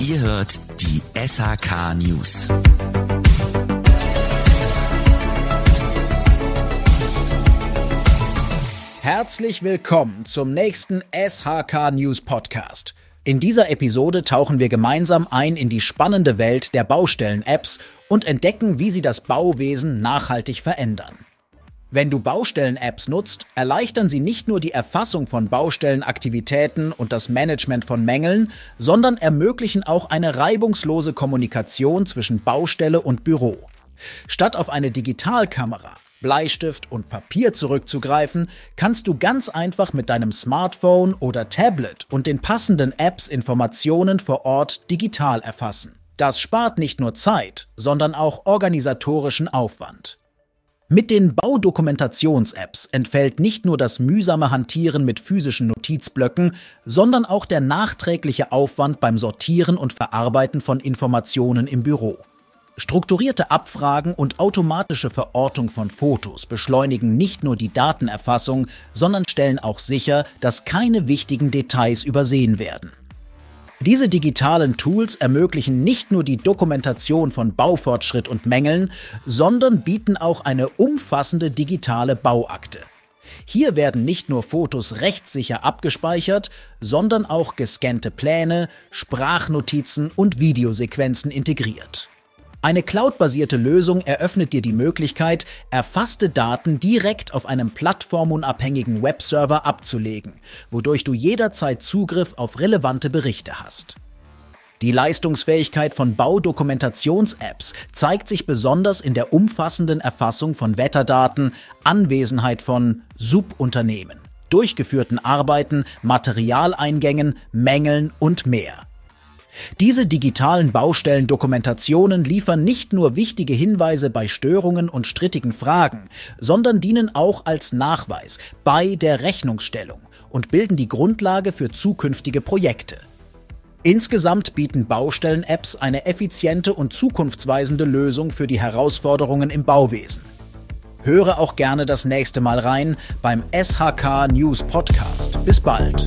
Ihr hört die SHK News. Herzlich willkommen zum nächsten SHK News Podcast. In dieser Episode tauchen wir gemeinsam ein in die spannende Welt der Baustellen-Apps und entdecken, wie sie das Bauwesen nachhaltig verändern. Wenn du Baustellen-Apps nutzt, erleichtern sie nicht nur die Erfassung von Baustellenaktivitäten und das Management von Mängeln, sondern ermöglichen auch eine reibungslose Kommunikation zwischen Baustelle und Büro. Statt auf eine Digitalkamera, Bleistift und Papier zurückzugreifen, kannst du ganz einfach mit deinem Smartphone oder Tablet und den passenden Apps Informationen vor Ort digital erfassen. Das spart nicht nur Zeit, sondern auch organisatorischen Aufwand. Mit den Baudokumentations-Apps entfällt nicht nur das mühsame Hantieren mit physischen Notizblöcken, sondern auch der nachträgliche Aufwand beim Sortieren und Verarbeiten von Informationen im Büro. Strukturierte Abfragen und automatische Verortung von Fotos beschleunigen nicht nur die Datenerfassung, sondern stellen auch sicher, dass keine wichtigen Details übersehen werden. Diese digitalen Tools ermöglichen nicht nur die Dokumentation von Baufortschritt und Mängeln, sondern bieten auch eine umfassende digitale Bauakte. Hier werden nicht nur Fotos rechtssicher abgespeichert, sondern auch gescannte Pläne, Sprachnotizen und Videosequenzen integriert. Eine cloudbasierte Lösung eröffnet dir die Möglichkeit, erfasste Daten direkt auf einem plattformunabhängigen Webserver abzulegen, wodurch du jederzeit Zugriff auf relevante Berichte hast. Die Leistungsfähigkeit von Baudokumentations-Apps zeigt sich besonders in der umfassenden Erfassung von Wetterdaten, Anwesenheit von Subunternehmen, durchgeführten Arbeiten, Materialeingängen, Mängeln und mehr. Diese digitalen Baustellendokumentationen liefern nicht nur wichtige Hinweise bei Störungen und strittigen Fragen, sondern dienen auch als Nachweis bei der Rechnungsstellung und bilden die Grundlage für zukünftige Projekte. Insgesamt bieten Baustellen-Apps eine effiziente und zukunftsweisende Lösung für die Herausforderungen im Bauwesen. Höre auch gerne das nächste Mal rein beim SHK News Podcast. Bis bald.